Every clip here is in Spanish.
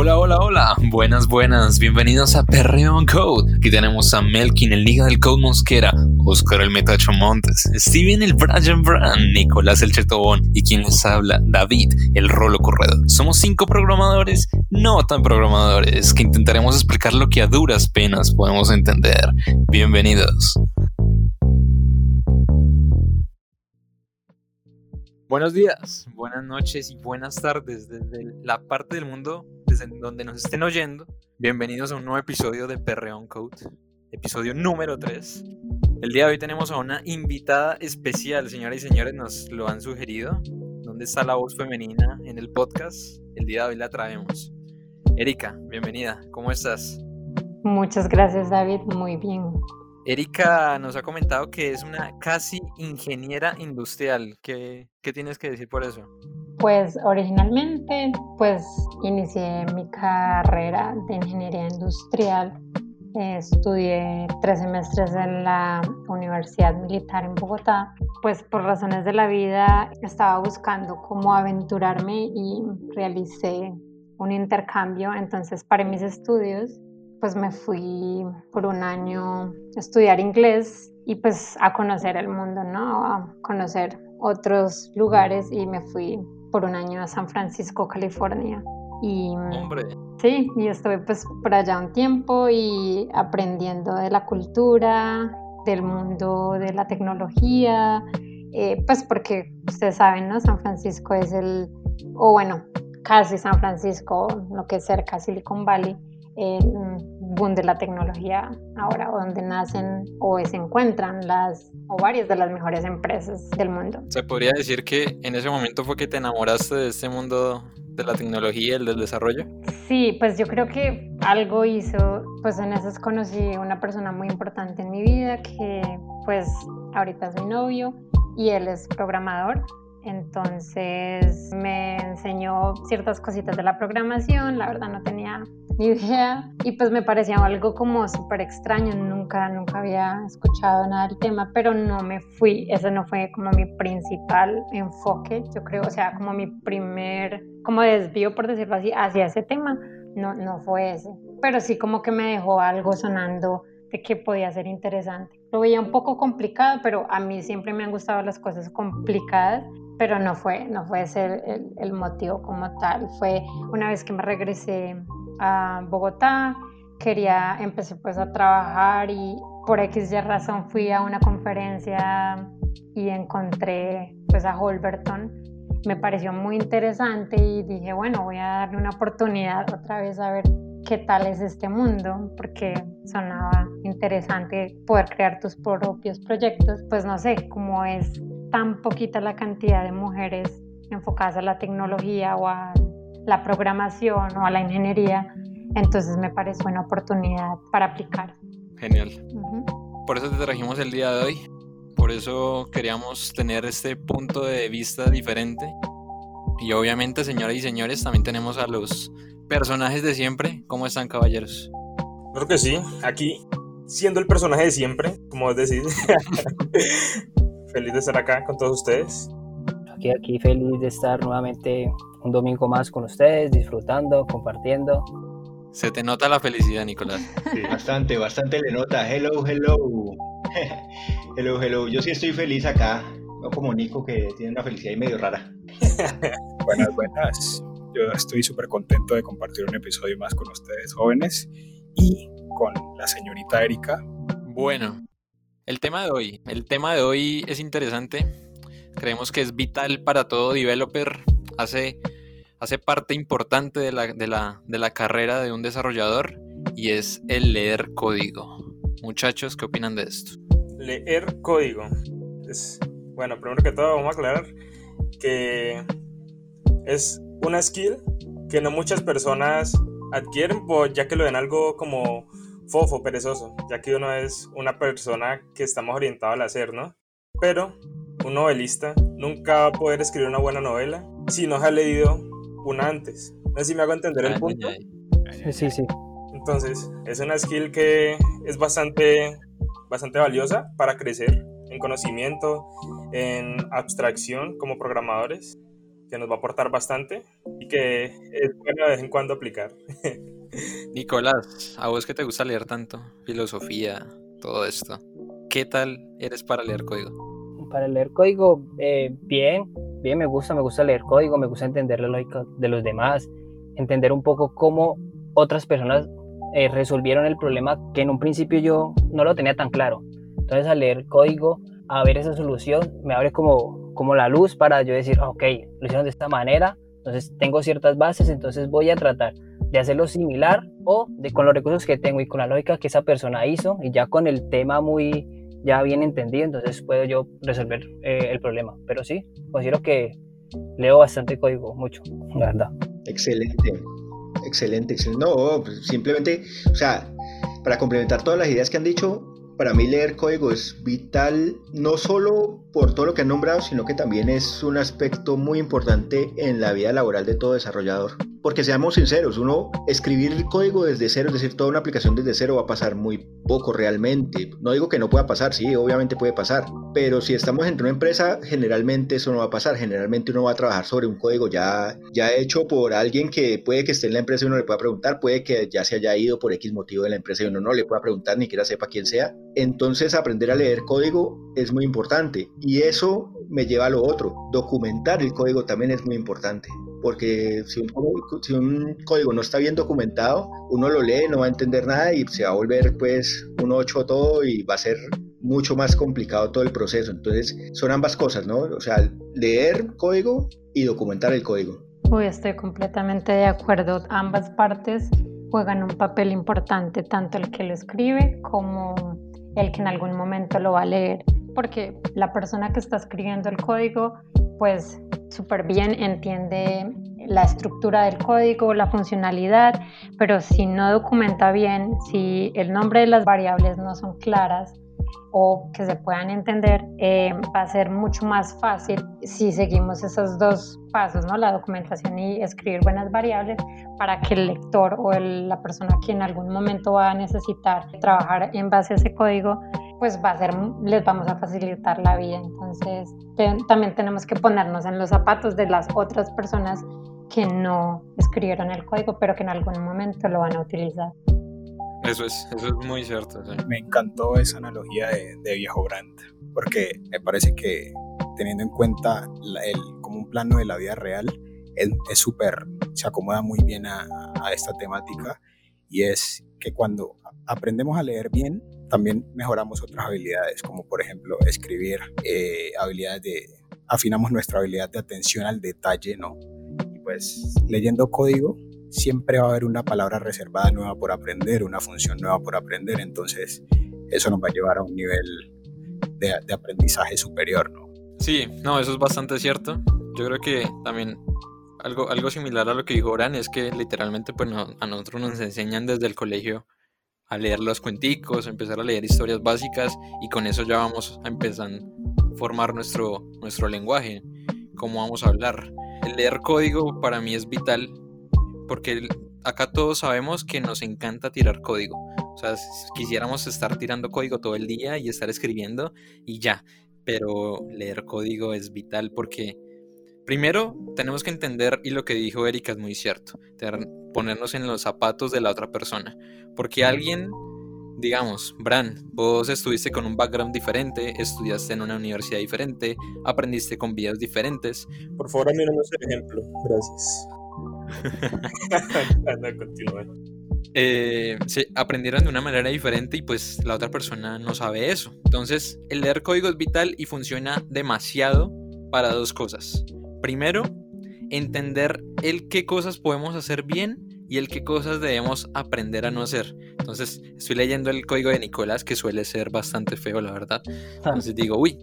Hola, hola, hola. Buenas, buenas. Bienvenidos a Perreón Code. Aquí tenemos a Melkin, el Liga del Code Mosquera, Oscar el Metacho Montes, Steven el Brian Brand, Nicolás el Chetobón y quien les habla, David el Rolo Corredor. Somos cinco programadores, no tan programadores, que intentaremos explicar lo que a duras penas podemos entender. Bienvenidos. Buenos días, buenas noches y buenas tardes desde la parte del mundo desde donde nos estén oyendo. Bienvenidos a un nuevo episodio de Perreón Code, episodio número 3. El día de hoy tenemos a una invitada especial, señoras y señores, nos lo han sugerido. ¿Dónde está la voz femenina en el podcast? El día de hoy la traemos. Erika, bienvenida, ¿cómo estás? Muchas gracias David, muy bien. Erika nos ha comentado que es una casi ingeniera industrial. ¿Qué, qué tienes que decir por eso? Pues originalmente pues inicié mi carrera de ingeniería industrial. estudié tres semestres en la Universidad Militar en Bogotá. Pues por razones de la vida estaba buscando cómo aventurarme y realicé un intercambio. Entonces para mis estudios pues me fui por un año a estudiar inglés y pues a conocer el mundo, ¿no? A conocer otros lugares y me fui por un año a San Francisco, California. Y, Hombre. Sí, y estuve pues por allá un tiempo y aprendiendo de la cultura, del mundo de la tecnología, eh, pues porque ustedes saben, ¿no? San Francisco es el, o bueno, casi San Francisco, lo que es cerca Silicon Valley, boom de la tecnología ahora, donde nacen o se encuentran las o varias de las mejores empresas del mundo. Se podría decir que en ese momento fue que te enamoraste de este mundo de la tecnología y del desarrollo. Sí, pues yo creo que algo hizo, pues en esas conocí una persona muy importante en mi vida que pues ahorita es mi novio y él es programador entonces me enseñó ciertas cositas de la programación, la verdad no tenía ni idea y pues me parecía algo como súper extraño, nunca, nunca había escuchado nada del tema, pero no me fui, ese no fue como mi principal enfoque, yo creo, o sea, como mi primer, como desvío por decirlo así, hacia ese tema, no, no fue ese, pero sí como que me dejó algo sonando de que podía ser interesante. Lo veía un poco complicado, pero a mí siempre me han gustado las cosas complicadas pero no fue, no fue ese el, el, motivo como tal. Fue una vez que me regresé a Bogotá, quería, empecé pues a trabajar y por X razón fui a una conferencia y encontré pues a Holberton. Me pareció muy interesante y dije, bueno, voy a darle una oportunidad otra vez a ver qué tal es este mundo, porque sonaba interesante poder crear tus propios proyectos. Pues no sé, cómo es tan poquita la cantidad de mujeres enfocadas a la tecnología o a la programación o a la ingeniería, entonces me parece una oportunidad para aplicar. Genial. Por eso te trajimos el día de hoy, por eso queríamos tener este punto de vista diferente. Y obviamente, señoras y señores, también tenemos a los personajes de siempre. ¿Cómo están, caballeros? Creo que sí, aquí siendo el personaje de siempre, como decís. feliz de estar acá con todos ustedes. Aquí, aquí feliz de estar nuevamente un domingo más con ustedes, disfrutando, compartiendo. Se te nota la felicidad, Nicolás. Sí, bastante, bastante le nota. Hello, hello. hello, hello. Yo sí estoy feliz acá. No como Nico, que tiene una felicidad medio rara. buenas, buenas. Yo estoy súper contento de compartir un episodio más con ustedes jóvenes y con la señorita Erika. Bueno, el tema de hoy, el tema de hoy es interesante. Creemos que es vital para todo developer. Hace, hace parte importante de la, de, la, de la carrera de un desarrollador y es el leer código. Muchachos, ¿qué opinan de esto? Leer código. Es, bueno, primero que todo vamos a aclarar que es una skill que no muchas personas adquieren, ya que lo ven algo como fofo, perezoso, ya que uno es una persona que estamos orientado al hacer, ¿no? Pero un novelista nunca va a poder escribir una buena novela si no ha leído una antes. No sé si me hago entender el punto. Sí, sí. Entonces, es una skill que es bastante, bastante valiosa para crecer en conocimiento, en abstracción como programadores. Que nos va a aportar bastante y que es bueno de vez en cuando aplicar. Nicolás, a vos que te gusta leer tanto, filosofía, todo esto, ¿qué tal eres para leer código? Para leer código, eh, bien, bien, me gusta, me gusta leer código, me gusta entender la lógica de los demás, entender un poco cómo otras personas eh, resolvieron el problema que en un principio yo no lo tenía tan claro. Entonces al leer código, a ver esa solución, me abre como, como la luz para yo decir, ok, lo hicieron de esta manera, entonces tengo ciertas bases, entonces voy a tratar de hacerlo similar o de con los recursos que tengo y con la lógica que esa persona hizo y ya con el tema muy ya bien entendido, entonces puedo yo resolver eh, el problema. Pero sí, considero que leo bastante código, mucho, la verdad. Excelente, excelente, excelente. No, pues, simplemente, o sea, para complementar todas las ideas que han dicho, para mí leer código es vital, no solo por todo lo que han nombrado, sino que también es un aspecto muy importante en la vida laboral de todo desarrollador. Porque seamos sinceros, uno escribir el código desde cero, es decir, toda una aplicación desde cero va a pasar muy poco realmente. No digo que no pueda pasar, sí, obviamente puede pasar, pero si estamos entre una empresa, generalmente eso no va a pasar. Generalmente uno va a trabajar sobre un código ya, ya hecho por alguien que puede que esté en la empresa y uno le pueda preguntar, puede que ya se haya ido por X motivo de la empresa y uno no le pueda preguntar, ni siquiera sepa quién sea. Entonces aprender a leer código es muy importante y eso me lleva a lo otro. Documentar el código también es muy importante porque si un, código no está bien documentado, uno lo lee, no va a entender nada y se va a volver pues un 8 todo y va a ser mucho más complicado todo el proceso. Entonces son ambas cosas, ¿no? O sea, leer código y documentar el código. Uy, estoy completamente de acuerdo. Ambas partes juegan un papel importante, tanto el que lo escribe como el que en algún momento lo va a leer, porque la persona que está escribiendo el código, pues súper bien entiende la estructura del código, la funcionalidad, pero si no documenta bien, si el nombre de las variables no son claras o que se puedan entender, eh, va a ser mucho más fácil si seguimos esos dos pasos, ¿no? la documentación y escribir buenas variables para que el lector o la persona que en algún momento va a necesitar trabajar en base a ese código pues va a ser, les vamos a facilitar la vida. Entonces, también tenemos que ponernos en los zapatos de las otras personas que no escribieron el código, pero que en algún momento lo van a utilizar. Eso es, eso es muy cierto. Me encantó esa analogía de, viejo brand, porque me parece que teniendo en cuenta el, como un plano de la vida real, es súper, se acomoda muy bien a, a esta temática y es que cuando aprendemos a leer bien, también mejoramos otras habilidades, como por ejemplo escribir, eh, habilidades de, afinamos nuestra habilidad de atención al detalle, ¿no? Y pues leyendo código siempre va a haber una palabra reservada nueva por aprender, una función nueva por aprender, entonces eso nos va a llevar a un nivel de, aprendizaje superior. Sí, no, eso es bastante cierto. Yo creo que también algo, algo similar a lo que dijo Oran es que literalmente pues a nosotros nos enseñan desde el colegio a leer los cuenticos, a empezar a leer historias básicas y con eso ya vamos a empezar a formar nuestro, nuestro lenguaje, cómo vamos a hablar. El leer código para mí es vital porque acá todos sabemos que nos encanta tirar código. O sea, quisiéramos estar tirando código todo el día y estar escribiendo y ya. Pero leer código es vital porque primero tenemos que entender, y lo que dijo Erika es muy cierto, ponernos en los zapatos de la otra persona. Porque alguien, digamos, Bran, vos estuviste con un background diferente, estudiaste en una universidad diferente, aprendiste con vidas diferentes. Por favor, a mí ejemplo. Gracias. eh, se aprendieron de una manera diferente y pues la otra persona no sabe eso. Entonces, el leer código es vital y funciona demasiado para dos cosas. Primero, entender el qué cosas podemos hacer bien y el qué cosas debemos aprender a no hacer. Entonces, estoy leyendo el código de Nicolás, que suele ser bastante feo, la verdad. Ah. Entonces digo, uy,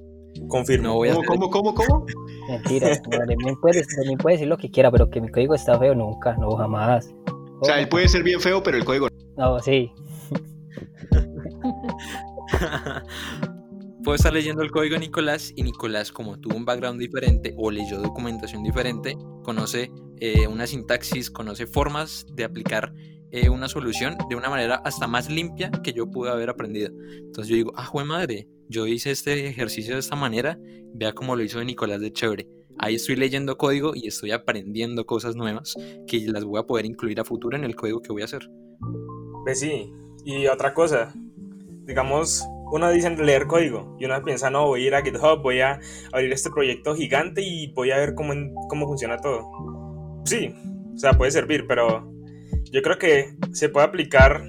confirmo. voy a ¿Cómo, cómo, cómo, Mentira, me puede, puede decir lo que quiera, pero que mi código está feo nunca, no, jamás. O sea, él puede ser bien feo, pero el código no. sí. Puedo estar leyendo el código de Nicolás y Nicolás, como tuvo un background diferente o leyó documentación diferente, conoce eh, una sintaxis, conoce formas de aplicar eh, una solución de una manera hasta más limpia que yo pude haber aprendido. Entonces yo digo, ah, jue madre, yo hice este ejercicio de esta manera, vea cómo lo hizo Nicolás de chévere. ahí estoy leyendo código y estoy aprendiendo cosas nuevas que las voy a poder incluir a futuro en el código que voy a hacer. Pues sí, y otra cosa, digamos, uno dice leer código y uno piensa, no, voy a ir a GitHub, voy a abrir este proyecto gigante y voy a ver cómo, cómo funciona todo. Sí, o sea, puede servir, pero yo creo que se puede aplicar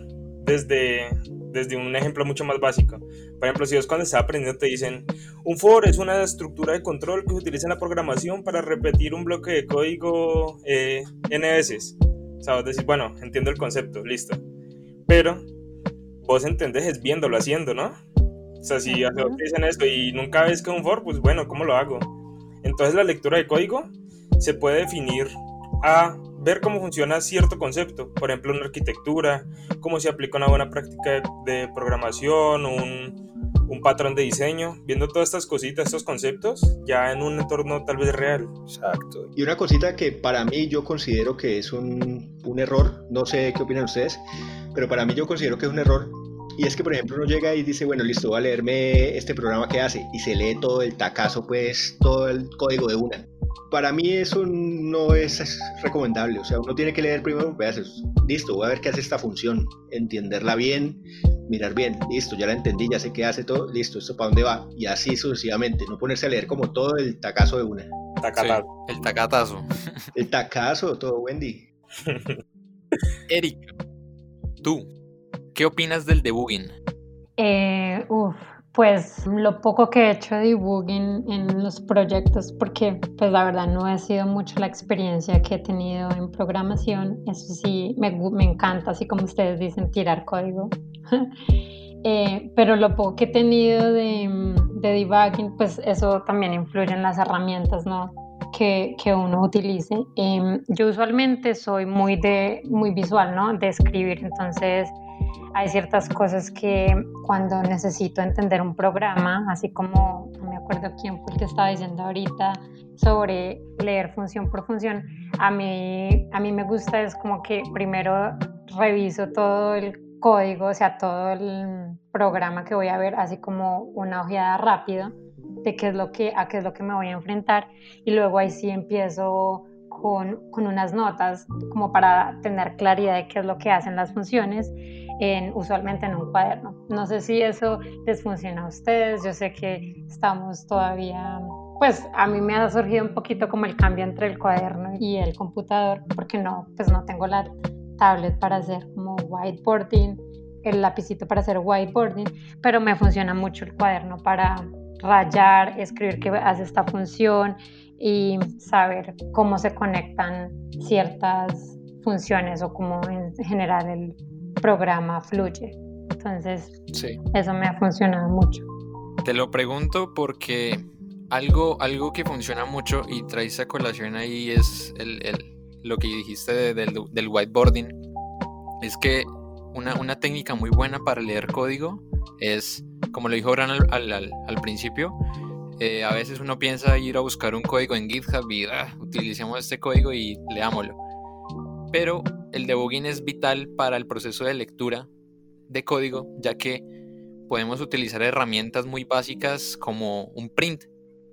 desde, desde un ejemplo mucho más básico. Por ejemplo, si vos cuando estás aprendiendo te dicen, un for es una estructura de control que se utiliza en la programación para repetir un bloque de código eh, n veces. O sea, vos decís, bueno, entiendo el concepto, listo. Pero vos entendés es viéndolo haciendo, ¿no? O sea, si te dicen eso y nunca ves que un for, pues bueno, ¿cómo lo hago? Entonces la lectura de código se puede definir a ver cómo funciona cierto concepto, por ejemplo, una arquitectura, cómo se aplica una buena práctica de, programación, un, un, patrón de diseño, viendo todas estas cositas, estos conceptos, ya en un entorno tal vez real. Exacto. Y una cosita que para mí yo considero que es un, un error, no sé qué opinan ustedes, pero para mí yo considero que es un error y es que, por ejemplo, uno llega y dice, bueno, listo, voy a leerme este programa que hace y se lee todo el tacazo, pues, todo el código de una para mí eso no es recomendable. O sea, uno tiene que leer primero pedazos. Listo, voy a ver qué hace esta función, entenderla bien, mirar bien. Listo, ya la entendí, ya sé qué hace todo. Listo, esto para dónde va. Y así sucesivamente. No ponerse a leer como todo el tacazo de una. el tacatazo. El tacazo, todo, Wendy. Eric, tú, ¿qué opinas del debugging? Eh, uf pues lo poco que he hecho de debugging en los proyectos, porque pues la verdad no ha sido mucho la experiencia que he tenido en programación, eso sí me, me encanta, así como ustedes dicen, tirar código. eh, pero lo poco que he tenido de, de, debugging, pues eso también influye en las herramientas, ¿no? Que, que uno utilice. Eh, yo usualmente soy muy, de, muy visual, ¿no? De escribir, entonces hay ciertas cosas que cuando necesito entender un programa, así como no me acuerdo quién fue el que estaba diciendo ahorita sobre leer función por función, a mí, a mí me gusta es como que primero reviso todo el código, o sea, todo el programa que voy a ver, así como una ojeada rápida de qué es lo que, a qué es lo que me voy a enfrentar. Y luego ahí sí empiezo con, con, unas notas como para tener claridad de qué es lo que hacen las funciones en, usualmente en un cuaderno. No sé si eso les funciona a ustedes, yo sé que estamos todavía, pues a mí me ha surgido un poquito como el cambio entre el cuaderno y el computador, porque no, pues no tengo la tablet para hacer como whiteboarding, el lapicito para hacer whiteboarding, pero me funciona mucho el cuaderno para rayar, escribir qué hace esta función y saber cómo se conectan ciertas funciones o cómo en general el programa fluye. Entonces, eso me ha funcionado mucho. Te lo pregunto porque algo, algo que funciona mucho y traes a colación ahí es el, el, lo que dijiste del, del, whiteboarding. Es que una, una, técnica muy buena para leer código es, como lo dijo Bran al, al, al principio, eh, a veces uno piensa ir a buscar un código en GitHub y ah, utilicemos este código y leámoslo. Pero el debugging es vital para el proceso de lectura de código, ya que podemos utilizar herramientas muy básicas como un print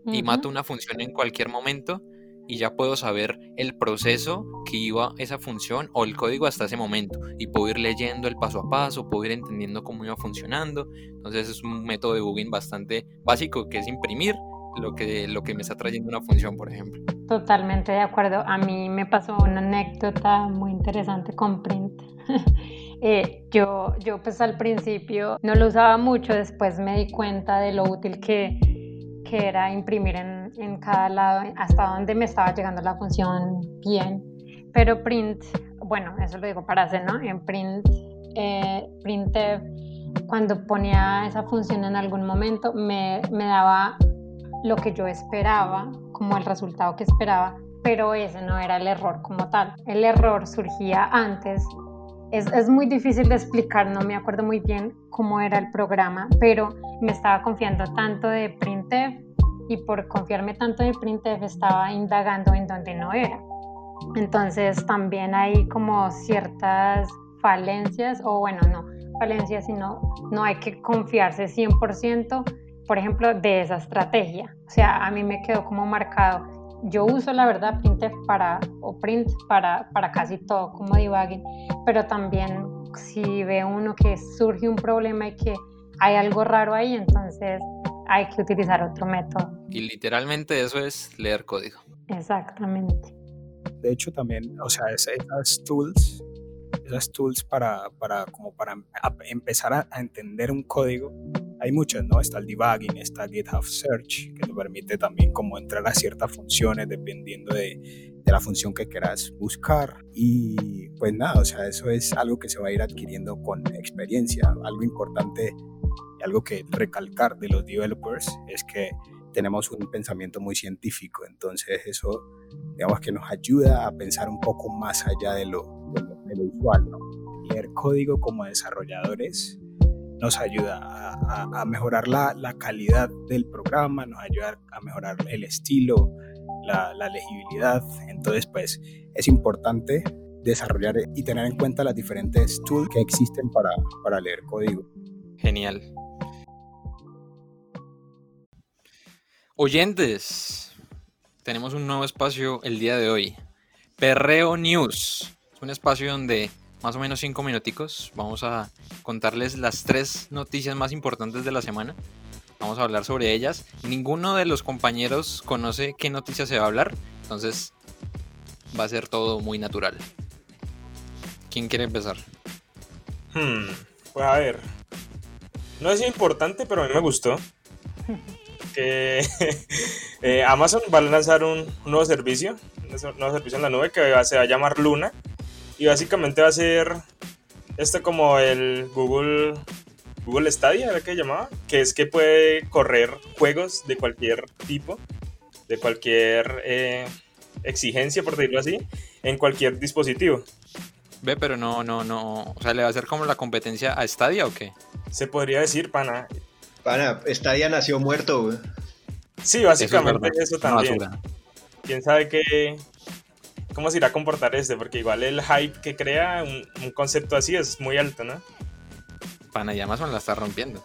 y mato una función en cualquier momento y ya puedo saber el proceso que iba esa función o el código hasta ese momento y puedo ir leyendo el paso a paso, puedo ir entendiendo cómo iba funcionando. Entonces es un método de debugging bastante básico que es imprimir lo que, lo que me está trayendo una función, por ejemplo. Totalmente de acuerdo. A mí me pasó una anécdota muy interesante con Print. eh, yo, yo pues al principio no lo usaba mucho, después me di cuenta de lo útil que, que era imprimir en, en cada lado hasta donde me estaba llegando la función bien. Pero Print, bueno, eso lo digo para hacer, ¿no? En Print, eh, printf, cuando ponía esa función en algún momento, me, me daba lo que yo esperaba, como el resultado que esperaba, pero ese no era el error como tal. El error surgía antes. Es, es, muy difícil de explicar, no me acuerdo muy bien cómo era el programa, pero me estaba confiando tanto de printf y por confiarme tanto de printf estaba indagando en donde no era. Entonces también hay como ciertas falencias, o bueno, no falencias, sino no hay que confiarse 100% por ejemplo, de esa estrategia. O sea, a mí me quedó como marcado yo uso la verdad printf para, o print para, para casi todo como debugging, pero también si ve uno que surge un problema y que hay algo raro ahí, entonces hay que utilizar otro método. Y literalmente eso es leer código. Exactamente. De hecho, también, o sea, esas tools, esas tools para, para como para empezar a, entender un código, hay muchas, ¿no? Está el debugging, está GitHub Search, que te permite también como entrar a ciertas funciones dependiendo de, de la función que quieras buscar. Y pues nada, o sea, eso es algo que se va a ir adquiriendo con experiencia. Algo importante algo que recalcar de los developers es que tenemos un pensamiento muy científico, entonces eso digamos que nos ayuda a pensar un poco más allá de lo, de lo, usual. ¿no? Leer código como desarrolladores nos ayuda a, mejorar la, calidad del programa, nos ayuda a mejorar el estilo, la, la, legibilidad. Entonces, pues es importante desarrollar y tener en cuenta las diferentes tools que existen para, para leer código. Genial. Oyentes, tenemos un nuevo espacio el día de hoy. Perreo News. Es un espacio donde más o menos cinco minuticos vamos a contarles las tres noticias más importantes de la semana. Vamos a hablar sobre ellas. Ninguno de los compañeros conoce qué noticias se va a hablar, entonces va a ser todo muy natural. ¿Quién quiere empezar? Hmm, pues a ver. No es importante, pero a mí me gustó. que eh, Amazon va a lanzar un, nuevo servicio, un nuevo servicio en la nube que se va a llamar Luna y básicamente va a ser esto como el Google Google Stadia, ¿era que llamaba? Que es que puede correr juegos de cualquier tipo, de cualquier eh, exigencia, por decirlo así, en cualquier dispositivo. Ve, pero no, no, no. O sea, ¿le va a hacer como la competencia a Stadia o qué? Se podría decir, pana. Pana, Stadia nació muerto, güey. Sí, básicamente eso, también. Quién sabe qué. ¿Cómo se irá a comportar este? Porque igual el hype que crea un, concepto así es muy alto, ¿no? Pana y Amazon la está rompiendo.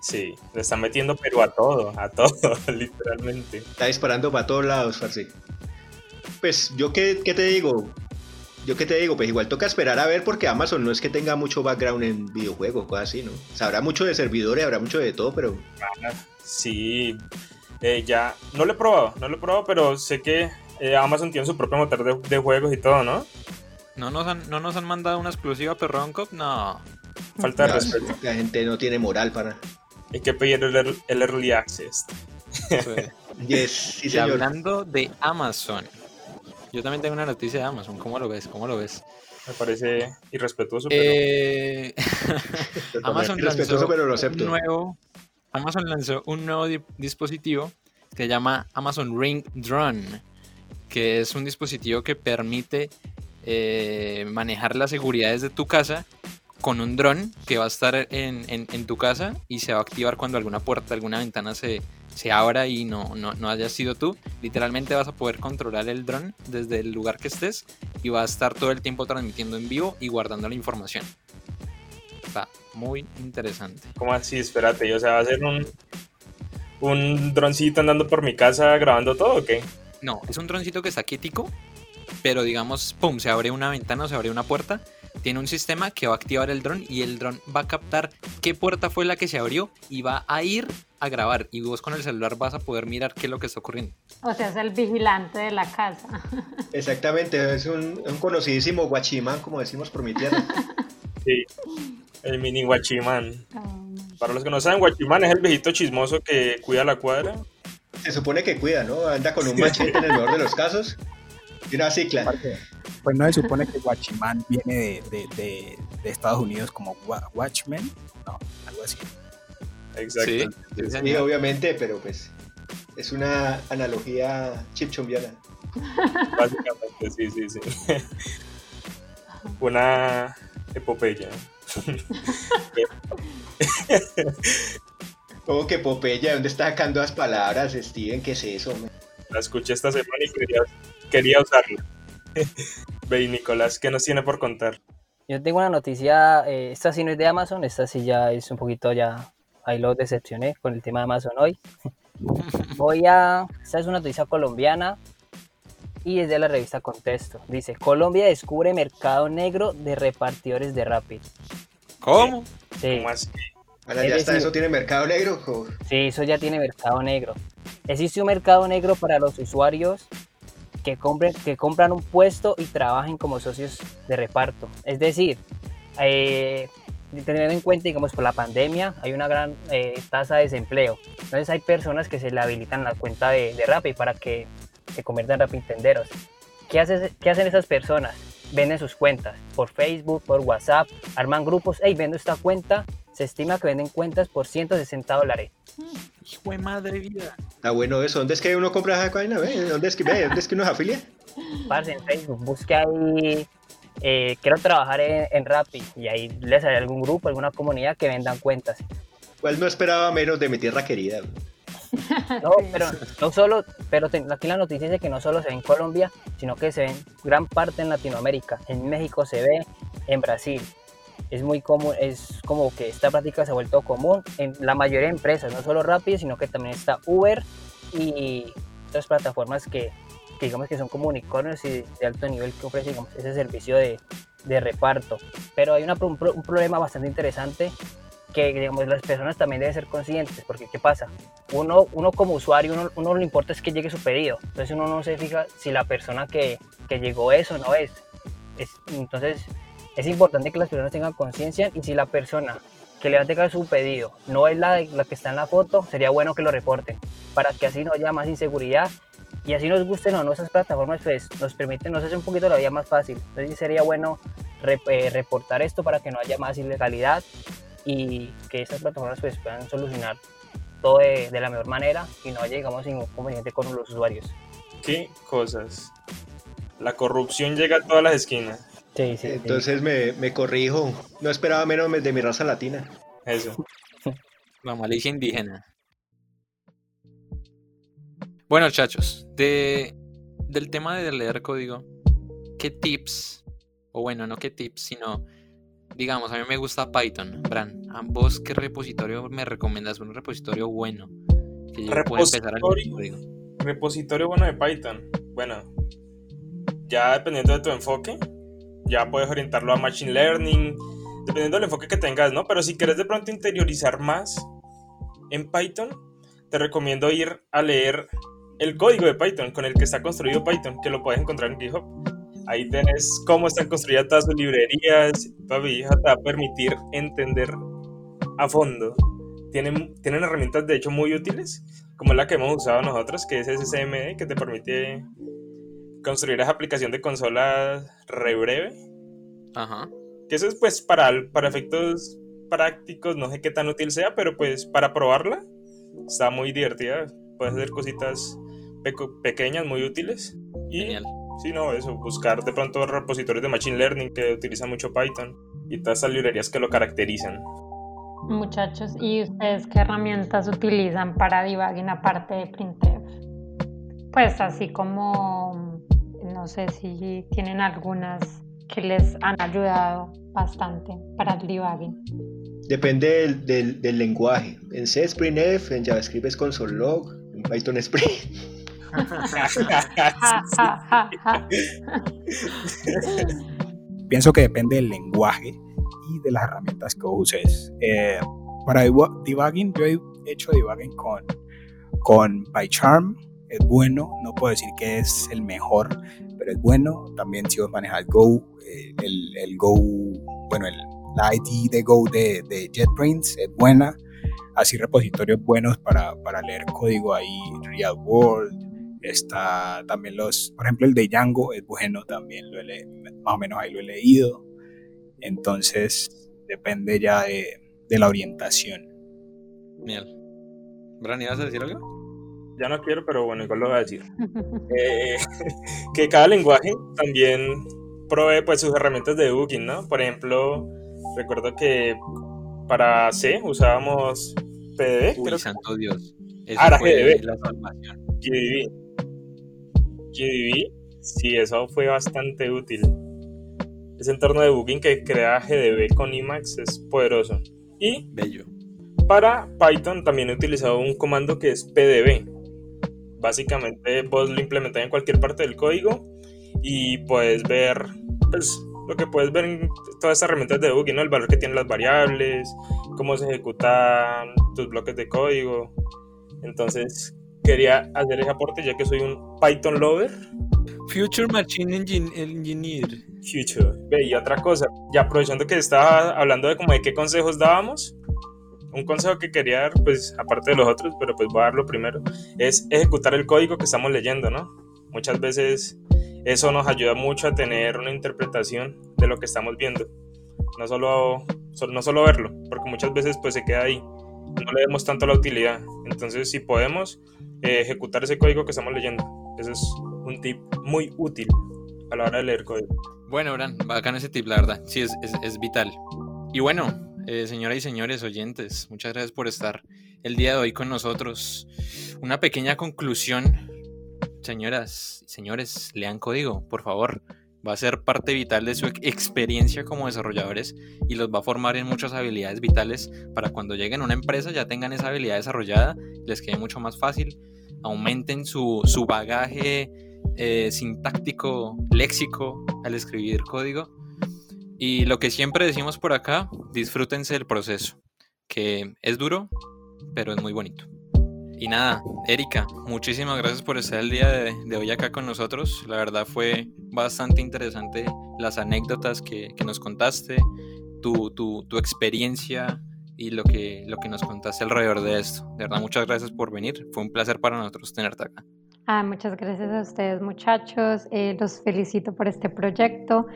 Sí, le está metiendo pero a todo, a todo, literalmente. Está disparando para todos lados, Farsi. Pues yo qué, qué te digo, yo qué te digo, pues igual toca esperar a ver porque Amazon no es que tenga mucho background en videojuegos, cosas así, ¿no? O sea, habrá mucho de servidores, habrá mucho de todo, pero... Sí, eh, ya, no lo he probado, no lo he probado, pero sé que eh, Amazon tiene su propio motor de, juegos y todo, ¿no? ¿No nos han, no nos han mandado una exclusiva Perron Cup? No. Falta de respeto. La gente no tiene moral para... Hay que pedir el, el Early Access. yes, sí, y hablando de Amazon, yo también tengo una noticia de Amazon. ¿Cómo lo ves? ¿Cómo lo ves? Me parece irrespetuoso, pero... Eh... Amazon lanzó pero lo acepto. Un nuevo... Amazon lanzó un nuevo dispositivo que se llama Amazon Ring Drone, que es un dispositivo que permite eh, manejar las seguridades de tu casa con un dron que va a estar en, en, tu casa y se va a activar cuando alguna puerta, alguna ventana se, se abra y no, no, no hayas sido tú, literalmente vas a poder controlar el dron desde el lugar que estés y va a estar todo el tiempo transmitiendo en vivo y guardando la información. Está muy interesante. ¿Cómo así? Espérate, o sea, va a ser un, un droncito andando por mi casa grabando todo o qué? No, es un droncito que está quietico, pero digamos, pum, se abre una ventana o se abre una puerta tiene un sistema que va a activar el dron y el dron va a captar qué puerta fue la que se abrió y va a ir a grabar y vos con el celular vas a poder mirar qué es lo que está ocurriendo. O sea, es el vigilante de la casa. Exactamente, es un, conocidísimo guachimán, como decimos por mi tierra. Sí, el mini guachimán. Oh, Para los que no saben, guachimán es el viejito chismoso que cuida la cuadra. Se supone que cuida, ¿no? Anda con un machete en el mejor de los casos y una cicla. Pues no se supone que Watchman viene de, de, de, Estados Unidos como Watchmen, no, algo así. Exacto. Sí, obviamente, pero pues es una analogía chipchombiana. Básicamente, sí, sí, sí. Una epopeya. ¿Cómo que epopeya? ¿Dónde está sacando las palabras, Steven? ¿Qué es eso? La escuché esta semana y quería, quería usarla. Ve, Nicolás, ¿qué nos tiene por contar? Yo tengo una noticia, eh, esta sí no es de Amazon, esta sí ya es un poquito ya, ahí lo decepcioné con el tema de Amazon hoy. Voy a, esta es una noticia colombiana, y es de la revista Contexto. Dice, Colombia descubre mercado negro de repartidores de Rappi. ¿Cómo? Sí, ¿Cómo así? Ahora Es ya está, decir- eso tiene mercado negro. jo. sí, eso ya tiene mercado negro. Existe un mercado negro para los usuarios que, compren, que compran un puesto y trabajen como socios de reparto. Es decir, eh, teniendo en cuenta, digamos, por la pandemia hay una gran eh, tasa de desempleo. Entonces hay personas que se le habilitan la cuenta de, de Rappi para que se conviertan en Rappi tenderos. ¿Qué, hace- ¿Qué hacen esas personas? Venden sus cuentas por Facebook, por WhatsApp, arman grupos. Hey, vendo esta cuenta. Se estima que venden cuentas por 160 dólares. Hijo de madre vida. Está bueno eso. ¿Dónde es que uno compra esa vaina? ¿Dónde es que, ve? ¿Dónde es que uno se afilia? Parce, en Facebook, busque ahí, eh, quiero trabajar en, en Rappi y ahí les sale algún grupo, alguna comunidad que vendan cuentas. Pues no esperaba menos de mi tierra querida. No, pero no solo, pero te- aquí la noticia dice que no solo se ve en Colombia, sino que se ve en gran parte en Latinoamérica. En México se ve, en Brasil. Es muy común, es como que esta práctica se ha vuelto común en la mayoría de empresas, no solo Rappi, sino que también está Uber y otras plataformas que, que digamos que son como unicornios y de alto nivel que ofrecen digamos, ese servicio de, de reparto. Pero hay un, pro- un problema bastante interesante que digamos, las personas también deben ser conscientes, porque ¿qué pasa? Uno, uno como usuario, uno, uno lo importa es que llegue su pedido, entonces uno no se fija si la persona que, que llegó es o no es. es. Entonces es importante que las personas tengan conciencia y si la persona que le va a su pedido no es la, la que está en la foto, sería bueno que lo reporten, para que así no haya más inseguridad y así nos gusten o no esas plataformas, pues nos permiten, nos hace un poquito la vida más fácil. Entonces sería bueno eh, reportar esto para que no haya más ilegalidad y que estas plataformas pues puedan solucionar todo de, de la mejor manera y no haya digamos ningún inconveniente con los usuarios. ¿Qué cosas? La corrupción llega a todas las esquinas. Sí, sí. Entonces me, me corrijo. No esperaba menos de mi raza latina. Eso. La malicia indígena. Bueno, chachos, de, del tema de leer código, ¿qué tips? O bueno, no qué tips, sino, digamos, a mí me gusta Python. Bran, ¿a vos qué repositorio me recomiendas? Un repositorio bueno. Que yo pueda empezar a leer Repositorio. código. Repositorio bueno de Python. Bueno, ya dependiendo de tu enfoque, ya puedes orientarlo a Machine Learning, dependiendo del enfoque que tengas, ¿no? Pero si quieres de pronto interiorizar más en Python, te recomiendo ir a leer el código de Python con el que está construido Python, que lo puedes encontrar en GitHub. Ahí tenés cómo están construidas todas sus librerías. Papi, te va a permitir entender a fondo. Tienen, tienen herramientas de hecho muy útiles, como la que hemos usado nosotros, que es SSMD, que te permite construir esa aplicación de consola re breve. Ajá. Que eso es pues para, para efectos prácticos, no sé qué tan útil sea, pero pues para probarla está muy divertida. Puedes hacer cositas pequeñas, muy útiles. Y Genial. Sí, no, eso, buscar de pronto repositorios de Machine Learning que utilizan mucho Python y todas esas librerías que lo caracterizan. Muchachos, ¿y ustedes qué herramientas utilizan para debugging aparte de printf? Pues así como, no sé si tienen algunas que les han ayudado bastante para el debugging. Depende del, del- del lenguaje. En C es printf, en JavaScript es console.log, en Python ja. Pienso que depende del lenguaje y de las herramientas que uses. Eh, para debu- debugging, yo he hecho debugging con, con PyCharm. Es bueno, no puedo decir que es el mejor, pero es bueno. También si vos manejas Go, eh, el, el Go, bueno, el, la ID de Go de, de JetBrains es buena. Así repositorios buenos para, para leer código ahí, Real World. Está también los, por ejemplo, el de Django es bueno también, lo he más o menos ahí lo he leído. Entonces, depende ya de, de la orientación. Genial. Bran, ¿ibas a decir algo? Ya no quiero, pero bueno, igual lo voy a decir. Eh, que cada lenguaje también provee pues sus herramientas de debugging, ¿no? Por ejemplo, recuerdo que para C usábamos PDB, Uy, creo que santo Dios. Eso Ah, la fue GDB. la salvación. GDB. GDB, sí, eso fue bastante útil. Ese entorno de debugging que crea GDB con Emacs es poderoso. Y Bello. para Python también he utilizado un comando que es pdb Básicamente vos lo implementas en cualquier parte del código y puedes ver pues, lo que puedes ver en todas estas herramientas de debugging, ¿no? el valor que tienen las variables, cómo se ejecutan tus bloques de código. Entonces quería hacer ese aporte ya que soy un Python lover. Future Machine Engineer. Future. Ve, y otra cosa, ya aprovechando que estaba hablando de como de qué consejos dábamos, un consejo que quería dar, pues aparte de los otros, pero pues voy a darlo primero, es ejecutar el código que estamos leyendo, ¿no? Muchas veces eso nos ayuda mucho a tener una interpretación de lo que estamos viendo. No solo, no solo verlo, porque muchas veces pues se queda ahí. No le demos tanto la utilidad. Entonces, si podemos eh, ejecutar ese código que estamos leyendo, ese es un tip muy útil a la hora de leer código. Bueno, Bran, bacán ese tip, la verdad. Sí, es, es, es vital. Y bueno, eh, señoras y señores oyentes, muchas gracias por estar el día de hoy con nosotros. Una pequeña conclusión. Señoras y señores, lean código, por favor. Va a ser parte vital de su experiencia como desarrolladores y los va a formar en muchas habilidades vitales para cuando lleguen a una empresa ya tengan esa habilidad desarrollada, les quede mucho más fácil, aumenten su, su bagaje eh, sintáctico, léxico al escribir código y lo que siempre decimos por acá, disfrútense del proceso, que es duro, pero es muy bonito. Y nada, Erika, muchísimas gracias por estar el día de, hoy acá con nosotros. La verdad fue bastante interesante las anécdotas que, nos contaste, tu, tu, tu, experiencia y lo que, lo que nos contaste alrededor de esto. De verdad, muchas gracias por venir. Fue un placer para nosotros tenerte acá. Ah, muchas gracias a ustedes muchachos, eh, los felicito por este proyecto.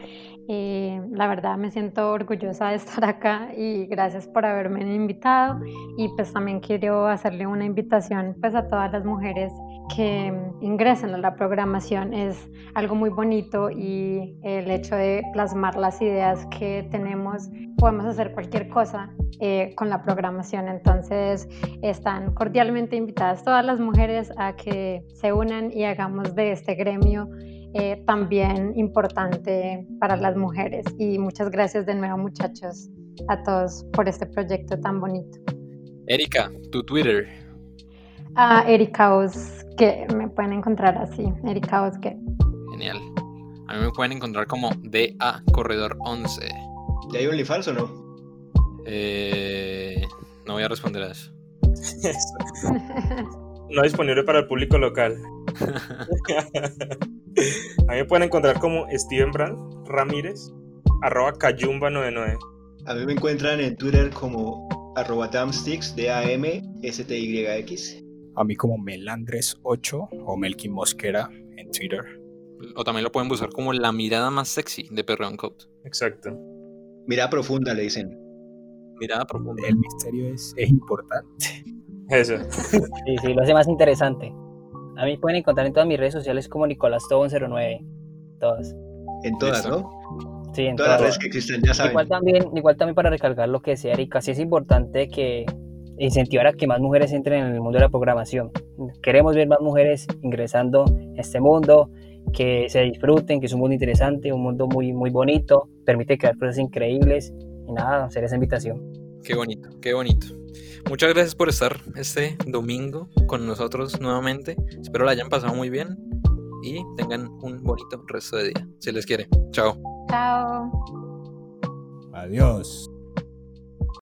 Eh, la verdad me siento orgullosa de estar acá y gracias por haberme invitado. Y pues también quiero hacerle una invitación pues a todas las mujeres que ingresan a la programación. Es algo muy bonito y el hecho de plasmar las ideas que tenemos podemos hacer cualquier cosa eh, con la programación. Entonces están cordialmente invitadas todas las mujeres a que se unan y hagamos de este gremio eh, también importante para las mujeres y muchas gracias de nuevo muchachos a todos por este proyecto tan bonito Erika, tu Twitter a Erika que me pueden encontrar así, Erika que Genial. A mí me pueden encontrar como DA Corredor 11. ¿Ya hay OnlyFans o no? Eh, no voy a responder a eso. no disponible para el público local. a mí me pueden encontrar como Steven Brand Ramírez, arroba Cayumba99. A mí me encuentran en Twitter como arroba Damsticks, D-A-M-S-T-Y-X a mí como Melandres8 o Melkin Mosquera en Twitter. O también lo pueden buscar como la mirada más sexy de Perreon Code. Exacto. Mirada profunda, le dicen. Mirada profunda. El misterio es, importante. Eso. Sí, sí, lo hace más interesante. A mí pueden encontrar en todas mis redes sociales como Nicolás Tobon09. Todas. En todas, ¿no? Sí, en todas. las redes que existen, ya saben. Igual también, igual también para recalcar lo que decía Erika, sí es importante que incentivar a que más mujeres entren en el mundo de la programación. Queremos ver más mujeres ingresando a este mundo, que se disfruten, que es un mundo interesante, un mundo muy, muy bonito, permite crear cosas increíbles y nada, hacer esa invitación. Qué bonito, qué bonito. Muchas gracias por estar este domingo con nosotros nuevamente. Espero la hayan pasado muy bien y tengan un bonito resto de día. Se les quiere. Chao. Chao. Adiós.